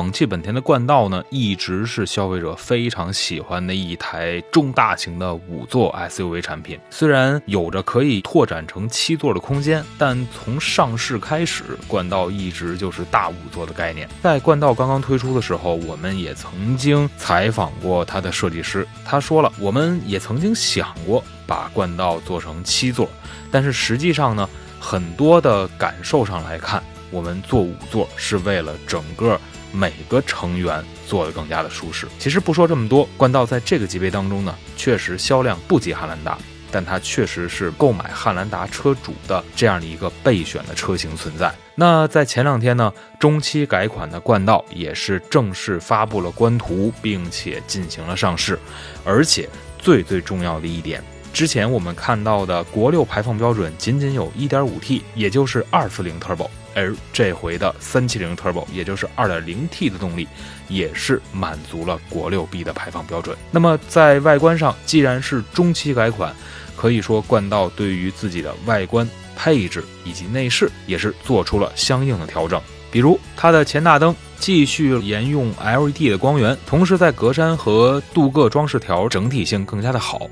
广汽本田的冠道呢，一直是消费者非常喜欢的一台中大型的五座 SUV 产品。虽然有着可以拓展成七座的空间，但从上市开始，冠道一直就是大五座的概念。在冠道刚刚推出的时候，我们也曾经采访过它的设计师，他说了，我们也曾经想过把冠道做成七座，但是实际上呢，很多的感受上来看，我们做五座是为了整个。每个成员做的更加的舒适。其实不说这么多，冠道在这个级别当中呢，确实销量不及汉兰达，但它确实是购买汉兰达车主的这样的一个备选的车型存在。那在前两天呢，中期改款的冠道也是正式发布了官图，并且进行了上市。而且最最重要的一点，之前我们看到的国六排放标准仅仅有一点五 T，也就是二四零 Turbo。而这回的三七零 Turbo，也就是二点零 T 的动力，也是满足了国六 B 的排放标准。那么在外观上，既然是中期改款，可以说冠道对于自己的外观配置以及内饰也是做出了相应的调整。比如它的前大灯继续沿用 LED 的光源，同时在格栅和镀铬装饰条整体性更加的好。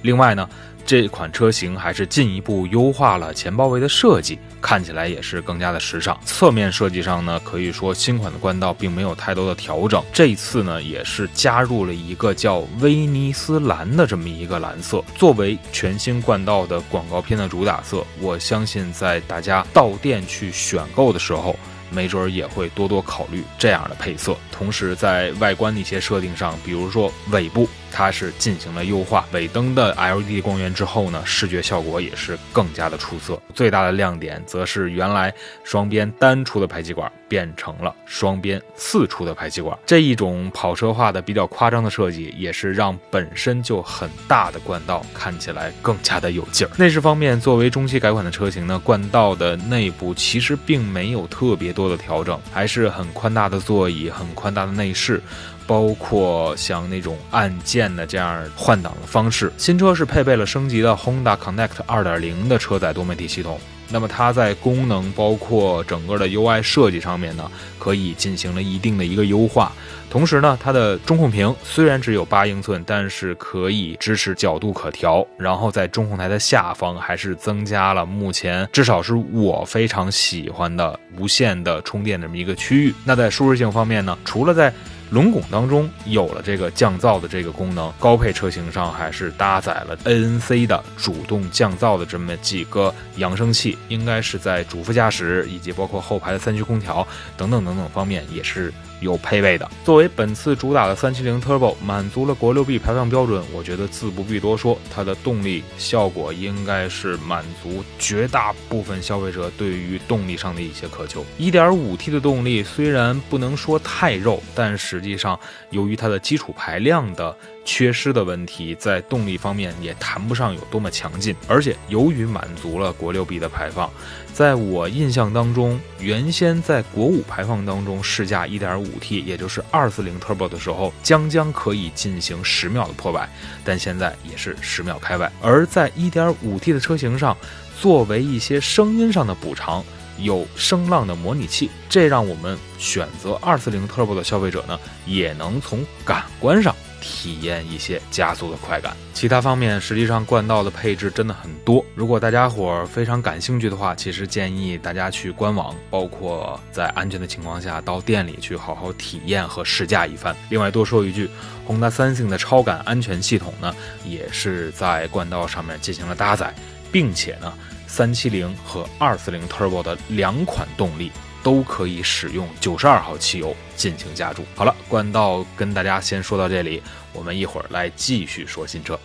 另外呢。这款车型还是进一步优化了前包围的设计，看起来也是更加的时尚。侧面设计上呢，可以说新款的冠道并没有太多的调整。这一次呢，也是加入了一个叫威尼斯蓝的这么一个蓝色，作为全新冠道的广告片的主打色。我相信在大家到店去选购的时候。没准儿也会多多考虑这样的配色，同时在外观的一些设定上，比如说尾部，它是进行了优化，尾灯的 LED 光源之后呢，视觉效果也是更加的出色。最大的亮点则是原来双边单出的排气管变成了双边四出的排气管，这一种跑车化的比较夸张的设计，也是让本身就很大的冠道看起来更加的有劲儿。内饰方面，作为中期改款的车型呢，冠道的内部其实并没有特别。多的调整还是很宽大的座椅，很宽大的内饰，包括像那种按键的这样换挡的方式。新车是配备了升级的 Honda Connect 2.0的车载多媒体系统。那么它在功能包括整个的 UI 设计上面呢，可以进行了一定的一个优化。同时呢，它的中控屏虽然只有八英寸，但是可以支持角度可调。然后在中控台的下方还是增加了目前至少是我非常喜欢的无线的充电这么一个区域。那在舒适性方面呢，除了在龙拱当中有了这个降噪的这个功能，高配车型上还是搭载了 ANC 的主动降噪的这么几个扬声器，应该是在主副驾驶以及包括后排的三区空调等等等等方面也是。有配备的，作为本次主打的三七零 Turbo，满足了国六 B 排放标准，我觉得自不必多说，它的动力效果应该是满足绝大部分消费者对于动力上的一些渴求。一点五 T 的动力虽然不能说太肉，但实际上由于它的基础排量的。缺失的问题在动力方面也谈不上有多么强劲，而且由于满足了国六 B 的排放，在我印象当中，原先在国五排放当中试驾 1.5T，也就是240 Turbo 的时候，将将可以进行十秒的破百，但现在也是十秒开外。而在 1.5T 的车型上，作为一些声音上的补偿，有声浪的模拟器，这让我们选择240 Turbo 的消费者呢，也能从感官上。体验一些加速的快感。其他方面，实际上冠道的配置真的很多。如果大家伙非常感兴趣的话，其实建议大家去官网，包括在安全的情况下到店里去好好体验和试驾一番。另外多说一句，宏达三星的超感安全系统呢，也是在冠道上面进行了搭载，并且呢，三七零和二四零 Turbo 的两款动力。都可以使用九十二号汽油进行加注。好了，冠道跟大家先说到这里，我们一会儿来继续说新车。